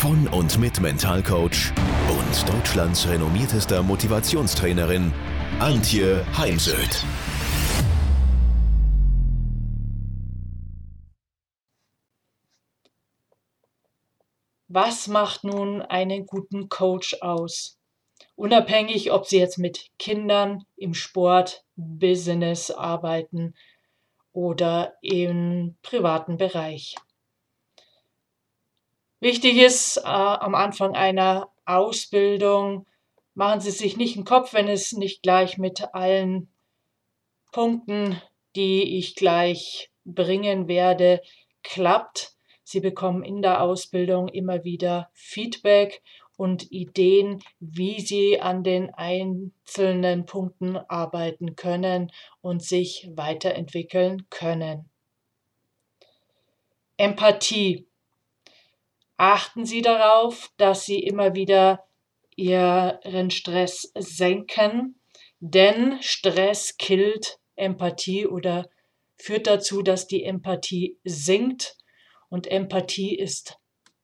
von und mit Mentalcoach und Deutschlands renommiertester Motivationstrainerin Antje Heimsöth. Was macht nun einen guten Coach aus? Unabhängig, ob Sie jetzt mit Kindern im Sport, Business arbeiten oder im privaten Bereich. Wichtig ist äh, am Anfang einer Ausbildung, machen Sie sich nicht einen Kopf, wenn es nicht gleich mit allen Punkten, die ich gleich bringen werde, klappt. Sie bekommen in der Ausbildung immer wieder Feedback und Ideen, wie Sie an den einzelnen Punkten arbeiten können und sich weiterentwickeln können. Empathie achten Sie darauf, dass Sie immer wieder Ihren Stress senken, denn Stress killt Empathie oder führt dazu, dass die Empathie sinkt. Und Empathie ist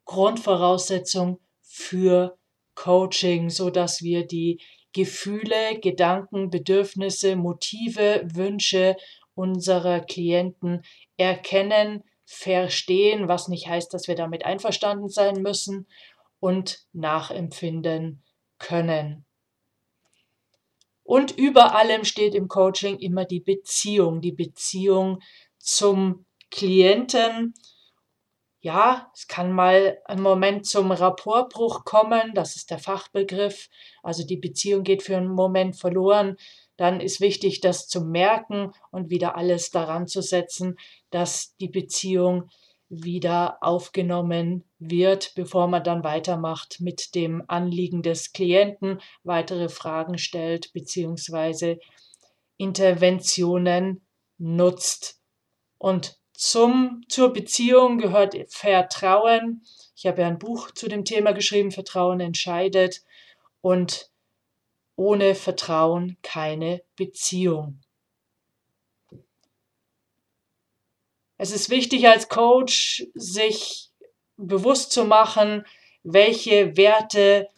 Grundvoraussetzung für Coaching, so dass wir die Gefühle, Gedanken, Bedürfnisse, Motive, Wünsche unserer Klienten erkennen, verstehen, was nicht heißt, dass wir damit einverstanden sein müssen und nachempfinden können. Und über allem steht im Coaching immer die Beziehung, die Beziehung zum Klienten. Ja, es kann mal ein Moment zum Rapportbruch kommen, das ist der Fachbegriff. Also die Beziehung geht für einen Moment verloren dann ist wichtig, das zu merken und wieder alles daran zu setzen, dass die Beziehung wieder aufgenommen wird, bevor man dann weitermacht mit dem Anliegen des Klienten, weitere Fragen stellt bzw. Interventionen nutzt. Und zum, zur Beziehung gehört Vertrauen. Ich habe ja ein Buch zu dem Thema geschrieben, Vertrauen entscheidet. Und ohne Vertrauen keine Beziehung. Es ist wichtig als Coach, sich bewusst zu machen, welche Werte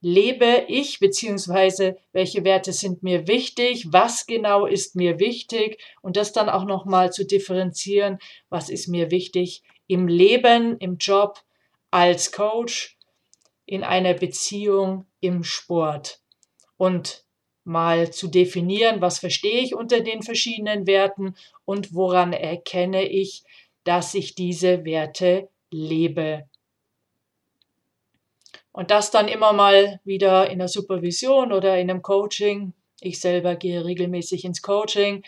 lebe ich, beziehungsweise welche Werte sind mir wichtig, was genau ist mir wichtig und das dann auch nochmal zu differenzieren, was ist mir wichtig im Leben, im Job, als Coach, in einer Beziehung, im Sport und mal zu definieren, was verstehe ich unter den verschiedenen Werten und woran erkenne ich, dass ich diese Werte lebe. Und das dann immer mal wieder in der Supervision oder in einem Coaching. Ich selber gehe regelmäßig ins Coaching,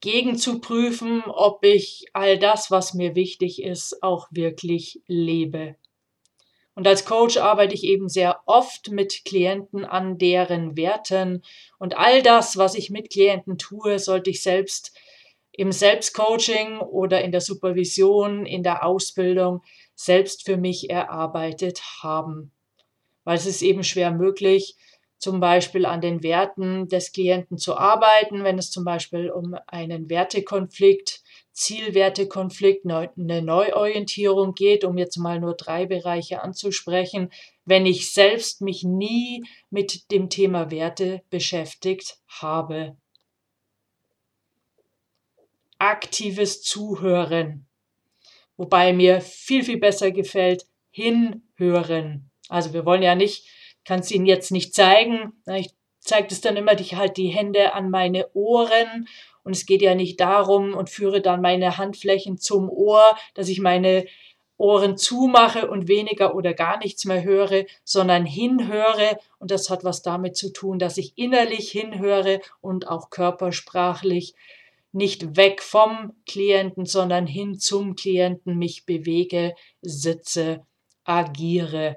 gegen zu prüfen, ob ich all das, was mir wichtig ist, auch wirklich lebe. Und als Coach arbeite ich eben sehr oft mit Klienten an deren Werten. Und all das, was ich mit Klienten tue, sollte ich selbst im Selbstcoaching oder in der Supervision, in der Ausbildung selbst für mich erarbeitet haben. Weil es ist eben schwer möglich, zum Beispiel an den Werten des Klienten zu arbeiten, wenn es zum Beispiel um einen Wertekonflikt Zielwertekonflikt, eine Neuorientierung geht, um jetzt mal nur drei Bereiche anzusprechen, wenn ich selbst mich nie mit dem Thema Werte beschäftigt habe. Aktives Zuhören, wobei mir viel, viel besser gefällt, hinhören. Also wir wollen ja nicht, kann es Ihnen jetzt nicht zeigen, ich zeige es dann immer, ich halte die Hände an meine Ohren und es geht ja nicht darum und führe dann meine Handflächen zum Ohr, dass ich meine Ohren zumache und weniger oder gar nichts mehr höre, sondern hinhöre. Und das hat was damit zu tun, dass ich innerlich hinhöre und auch körpersprachlich nicht weg vom Klienten, sondern hin zum Klienten mich bewege, sitze, agiere.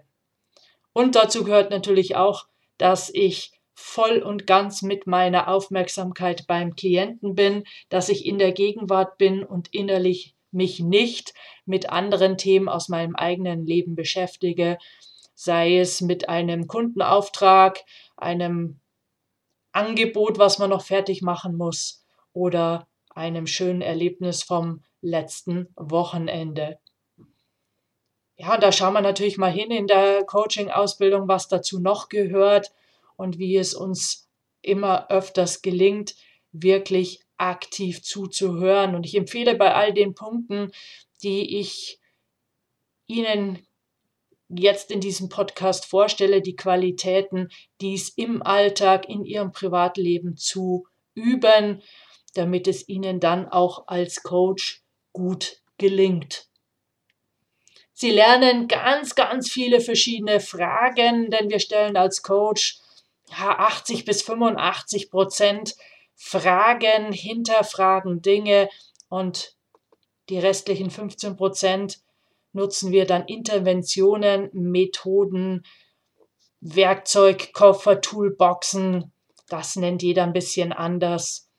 Und dazu gehört natürlich auch, dass ich voll und ganz mit meiner Aufmerksamkeit beim Klienten bin, dass ich in der Gegenwart bin und innerlich mich nicht mit anderen Themen aus meinem eigenen Leben beschäftige, sei es mit einem Kundenauftrag, einem Angebot, was man noch fertig machen muss oder einem schönen Erlebnis vom letzten Wochenende. Ja, da schauen wir natürlich mal hin in der Coaching-Ausbildung, was dazu noch gehört und wie es uns immer öfters gelingt, wirklich aktiv zuzuhören. Und ich empfehle bei all den Punkten, die ich Ihnen jetzt in diesem Podcast vorstelle, die Qualitäten, dies im Alltag, in Ihrem Privatleben zu üben, damit es Ihnen dann auch als Coach gut gelingt. Sie lernen ganz, ganz viele verschiedene Fragen, denn wir stellen als Coach ja, 80 bis 85 Prozent Fragen, hinterfragen Dinge und die restlichen 15 Prozent nutzen wir dann Interventionen, Methoden, Werkzeugkoffer, Toolboxen. Das nennt jeder ein bisschen anders.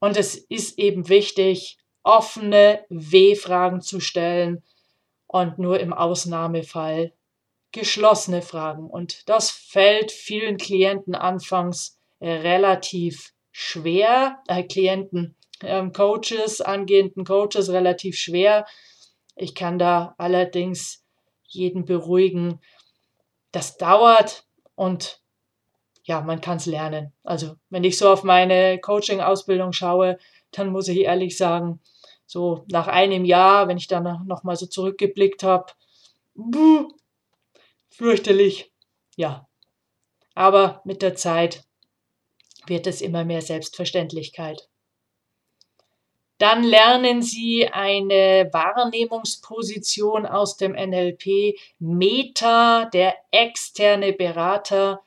Und es ist eben wichtig, offene W-Fragen zu stellen und nur im Ausnahmefall geschlossene Fragen. Und das fällt vielen Klienten anfangs relativ schwer, äh, Klienten, ähm, Coaches, angehenden Coaches relativ schwer. Ich kann da allerdings jeden beruhigen. Das dauert und ja, man kann es lernen. Also wenn ich so auf meine Coaching-Ausbildung schaue, dann muss ich ehrlich sagen, so nach einem Jahr, wenn ich dann noch mal so zurückgeblickt habe, fürchterlich, ja. Aber mit der Zeit wird es immer mehr Selbstverständlichkeit. Dann lernen Sie eine Wahrnehmungsposition aus dem NLP, Meta, der externe Berater.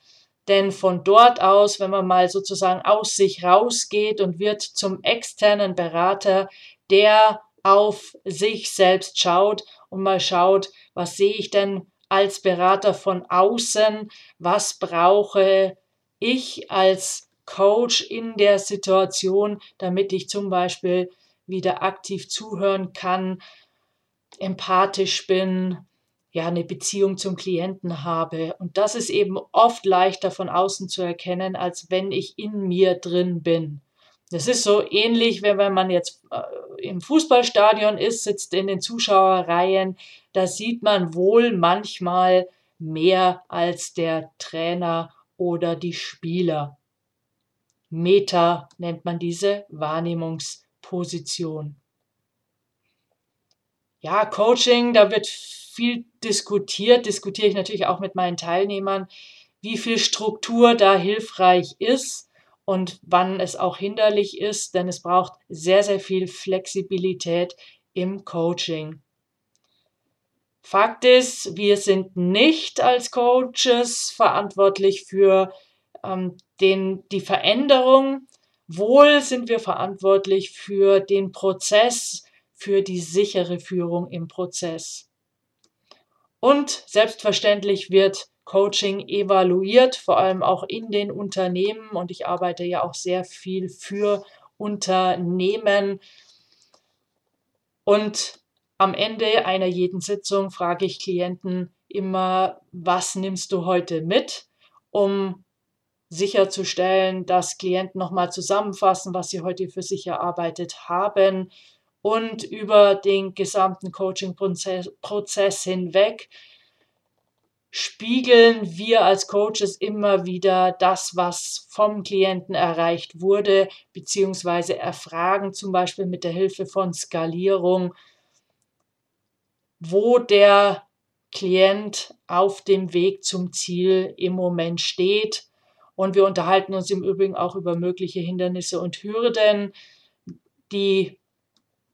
Denn von dort aus, wenn man mal sozusagen aus sich rausgeht und wird zum externen Berater, der auf sich selbst schaut und mal schaut, was sehe ich denn als Berater von außen, was brauche ich als Coach in der Situation, damit ich zum Beispiel wieder aktiv zuhören kann, empathisch bin, ja, eine Beziehung zum Klienten habe. Und das ist eben oft leichter von außen zu erkennen, als wenn ich in mir drin bin. Das ist so ähnlich, wenn, man jetzt äh, im Fußballstadion ist, sitzt in den Zuschauerreihen, da sieht man wohl manchmal mehr als der Trainer oder die Spieler. Meta nennt man diese Wahrnehmungsposition. Ja, Coaching, da wird viel diskutiert, diskutiere ich natürlich auch mit meinen Teilnehmern, wie viel Struktur da hilfreich ist und wann es auch hinderlich ist, denn es braucht sehr, sehr viel Flexibilität im Coaching. Fakt ist, wir sind nicht als Coaches verantwortlich für ähm, den, die Veränderung. Wohl sind wir verantwortlich für den Prozess, für die sichere Führung im Prozess. Und selbstverständlich wird Coaching evaluiert, vor allem auch in den Unternehmen. Und ich arbeite ja auch sehr viel für Unternehmen. Und am Ende einer jeden Sitzung frage ich Klienten immer, was nimmst du heute mit, um sicherzustellen, dass Klienten nochmal zusammenfassen, was sie heute für sich erarbeitet haben. Und über den gesamten Coaching-Prozess hinweg spiegeln wir als Coaches immer wieder das, was vom Klienten erreicht wurde, beziehungsweise erfragen zum Beispiel mit der Hilfe von Skalierung, wo der Klient auf dem Weg zum Ziel im Moment steht und wir unterhalten uns im Übrigen auch über mögliche Hindernisse und Hürden, die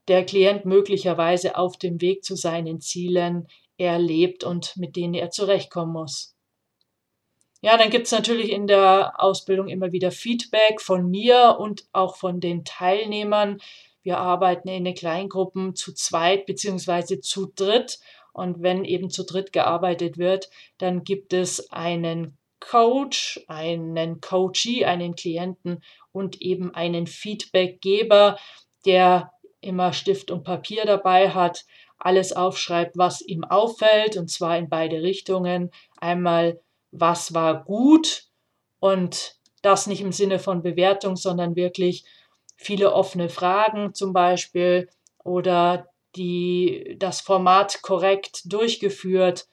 der Klient möglicherweise auf dem Weg zu seinen Zielen erlebt und mit denen er zurechtkommen muss. Ja, dann gibt es natürlich in der Ausbildung immer wieder Feedback von mir und auch von den Teilnehmern. Wir arbeiten in den Kleingruppen zu zweit bzw. zu dritt. Und wenn eben zu dritt gearbeitet wird, dann gibt es einen Coach, einen Coachee, einen Klienten und eben einen Feedbackgeber, der immer Stift und Papier dabei hat, alles aufschreibt, was ihm auffällt, und zwar in beide Richtungen. Einmal, was war gut und das nicht im Sinne von Bewertung, sondern wirklich viele offene Fragen zum Beispiel oder die, das Format korrekt durchgeführt.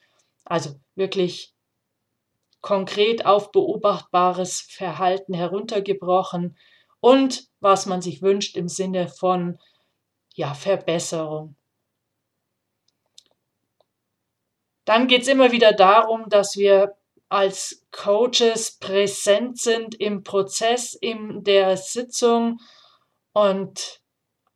Also wirklich konkret auf beobachtbares Verhalten heruntergebrochen und was man sich wünscht im Sinne von ja, Verbesserung. Dann geht es immer wieder darum, dass wir als Coaches präsent sind im Prozess, in der Sitzung und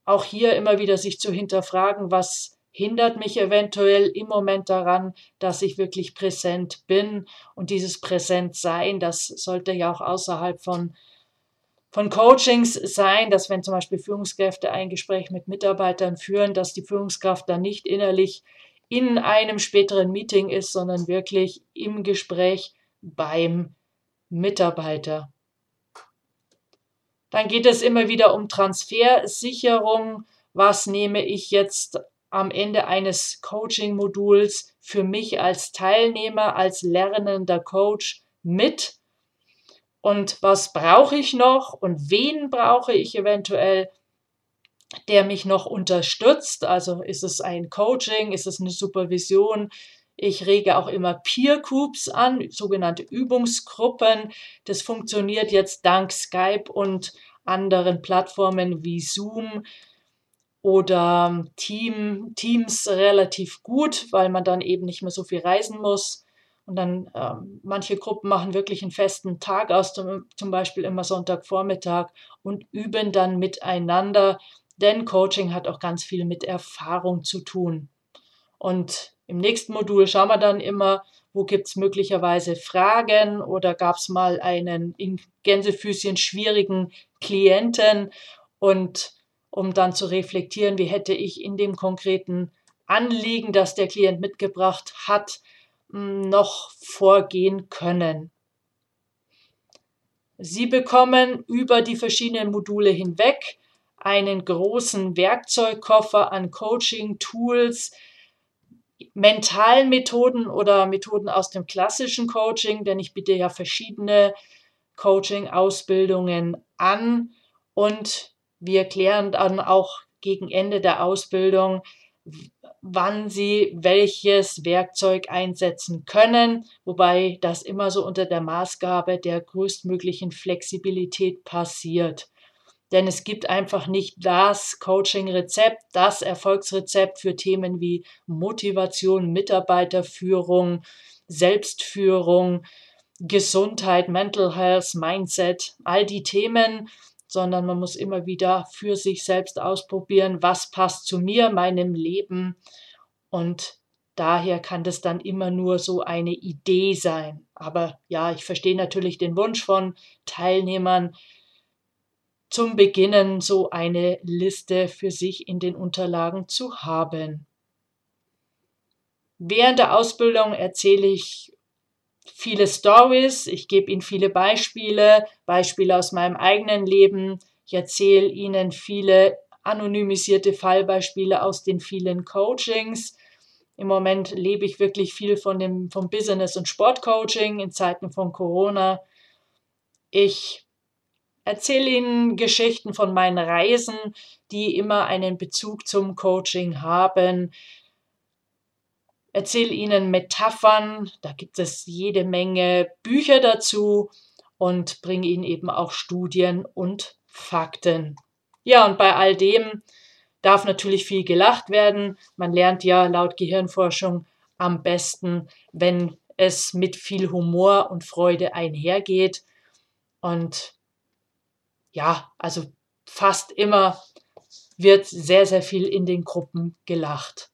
auch hier immer wieder sich zu hinterfragen, was hindert mich eventuell im Moment daran, dass ich wirklich präsent bin. Und dieses Präsentsein, das sollte ja auch außerhalb von, von Coachings sein, dass wenn zum Beispiel Führungskräfte ein Gespräch mit Mitarbeitern führen, dass die Führungskraft dann nicht innerlich in einem späteren Meeting ist, sondern wirklich im Gespräch beim Mitarbeiter. Dann geht es immer wieder um Transfersicherung. Was nehme ich jetzt am Ende eines Coaching-Moduls für mich als Teilnehmer, als lernender Coach mit? Und was brauche ich noch und wen brauche ich eventuell, der mich noch unterstützt? Also ist es ein Coaching, ist es eine Supervision? Ich rege auch immer Peer Groups an, sogenannte Übungsgruppen. Das funktioniert jetzt dank Skype und anderen Plattformen wie Zoom oder Team, Teams relativ gut, weil man dann eben nicht mehr so viel reisen muss. Und dann ähm, manche Gruppen machen wirklich einen festen Tag aus, zum, zum Beispiel immer Sonntagvormittag und üben dann miteinander, denn Coaching hat auch ganz viel mit Erfahrung zu tun. Und im nächsten Modul schauen wir dann immer, wo gibt es möglicherweise Fragen oder gab es mal einen in Gänsefüßchen schwierigen Klienten und um dann zu reflektieren, wie hätte ich in dem konkreten Anliegen, das der Klient mitgebracht hat, noch vorgehen können. Sie bekommen über die verschiedenen Module hinweg einen großen Werkzeugkoffer an Coaching-Tools, mentalen Methoden oder Methoden aus dem klassischen Coaching, denn ich biete ja verschiedene Coaching-Ausbildungen an und wir klären dann auch gegen Ende der Ausbildung, wann Sie welches Werkzeug einsetzen können, wobei das immer so unter der Maßgabe der größtmöglichen Flexibilität passiert. Denn es gibt einfach nicht das Coaching-Rezept, das Erfolgsrezept für Themen wie Motivation, Mitarbeiterführung, Selbstführung, Gesundheit, Mental Health, Mindset, all die Themen, sondern man muss immer wieder für sich selbst ausprobieren, was passt zu mir, meinem Leben. Und daher kann das dann immer nur so eine Idee sein. Aber ja, ich verstehe natürlich den Wunsch von Teilnehmern, zum Beginnen so eine Liste für sich in den Unterlagen zu haben. Während der Ausbildung erzähle ich viele Stories, ich gebe Ihnen viele Beispiele, Beispiele aus meinem eigenen Leben, ich erzähle Ihnen viele anonymisierte Fallbeispiele aus den vielen Coachings. Im Moment lebe ich wirklich viel von dem, vom Business- und Sportcoaching in Zeiten von Corona. Ich erzähle Ihnen Geschichten von meinen Reisen, die immer einen Bezug zum Coaching haben. Erzähle Ihnen Metaphern, da gibt es jede Menge Bücher dazu und bringe Ihnen eben auch Studien und Fakten. Ja, und bei all dem darf natürlich viel gelacht werden. Man lernt ja laut Gehirnforschung am besten, wenn es mit viel Humor und Freude einhergeht. Und ja, also fast immer wird sehr, sehr viel in den Gruppen gelacht.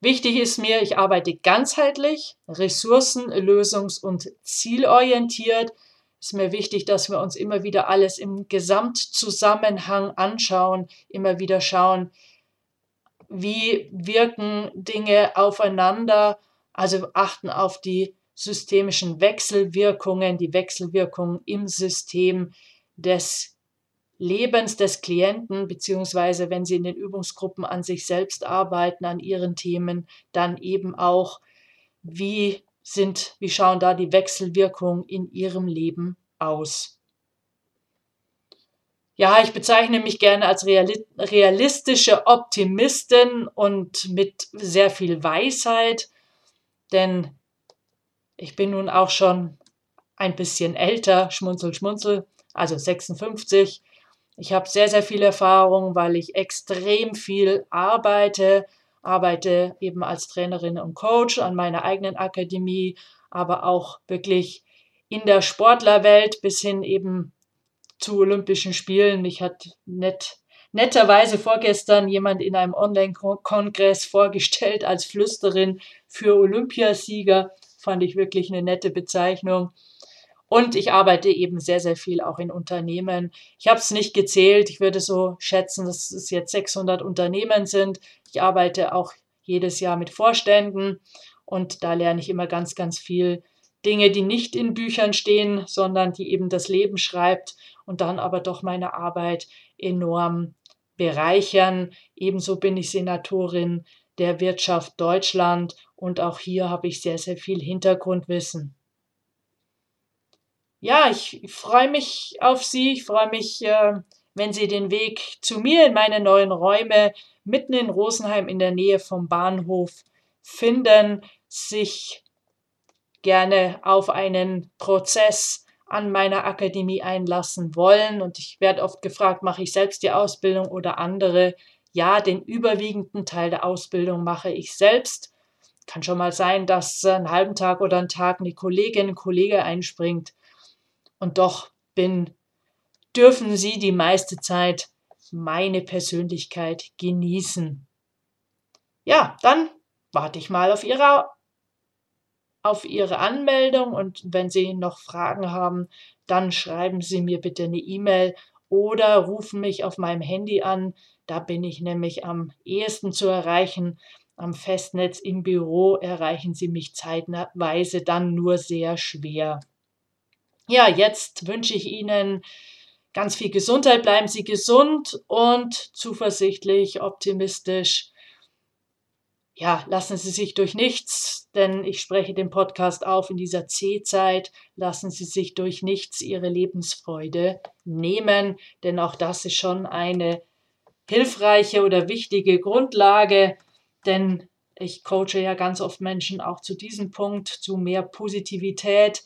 Wichtig ist mir, ich arbeite ganzheitlich, ressourcen-, lösungs- und zielorientiert. Es ist mir wichtig, dass wir uns immer wieder alles im Gesamtzusammenhang anschauen, immer wieder schauen, wie wirken Dinge aufeinander, Also achten auf die systemischen Wechselwirkungen, die Wechselwirkungen im System des Lebens des Klienten, beziehungsweise wenn Sie in den Übungsgruppen an sich selbst arbeiten, an Ihren Themen, dann eben auch, wie sind, wie schauen da die Wechselwirkungen in Ihrem Leben aus. Ja, ich bezeichne mich gerne als realistische Optimistin und mit sehr viel Weisheit, denn ich bin nun auch schon ein bisschen älter, schmunzel, schmunzel, also 56. Ich habe sehr, sehr viel Erfahrung, weil ich extrem viel arbeite, arbeite eben als Trainerin und Coach an meiner eigenen Akademie, aber auch wirklich in der Sportlerwelt bis hin eben zu Olympischen Spielen. Mich hat nett, netterweise vorgestern jemand in einem Online-Kongress vorgestellt als Flüsterin für Olympiasieger. Fand ich wirklich eine nette Bezeichnung. Und ich arbeite eben sehr, sehr viel auch in Unternehmen. Ich habe es nicht gezählt. Ich würde so schätzen, dass es jetzt 600 Unternehmen sind. Ich arbeite auch jedes Jahr mit Vorständen und da lerne ich immer ganz, ganz viel Dinge, die nicht in Büchern stehen, sondern die eben das Leben schreibt und dann aber doch meine Arbeit enorm bereichern. Ebenso bin ich Senatorin der Wirtschaft Deutschland und auch hier habe ich sehr, sehr viel Hintergrundwissen ja, ich freue mich auf Sie. Ich freue mich, äh, wenn Sie den Weg zu mir in meine neuen Räume mitten in Rosenheim in der Nähe vom Bahnhof finden, sich gerne auf einen Prozess an meiner Akademie einlassen wollen. Und ich werde oft gefragt, mache ich selbst die Ausbildung oder andere? Ja, den überwiegenden Teil der Ausbildung mache ich selbst. Kann schon mal sein, dass einen halben Tag oder einen Tag eine Kollegin, ein Kollege einspringt und doch bin, dürfen Sie die meiste Zeit meine Persönlichkeit genießen. Ja, dann warte ich mal auf Ihre, auf Ihre Anmeldung und wenn Sie noch Fragen haben, dann schreiben Sie mir bitte eine E-Mail oder rufen mich auf meinem Handy an. Da bin ich nämlich am ehesten zu erreichen. Am Festnetz im Büro erreichen Sie mich zeitweise dann nur sehr schwer ja, jetzt wünsche ich Ihnen ganz viel Gesundheit. Bleiben Sie gesund und zuversichtlich, optimistisch. Ja, lassen Sie sich durch nichts, denn ich spreche den Podcast auf in dieser C-Zeit, lassen Sie sich durch nichts Ihre Lebensfreude nehmen, denn auch das ist schon eine hilfreiche oder wichtige Grundlage, denn ich coache ja ganz oft Menschen auch zu diesem Punkt, zu mehr Positivität,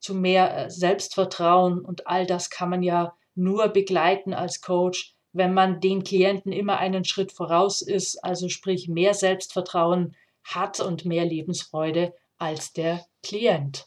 zu mehr äh, Selbstvertrauen und all das kann man ja nur begleiten als Coach, wenn man den Klienten immer einen Schritt voraus ist, also sprich mehr Selbstvertrauen hat und mehr Lebensfreude als der Klient.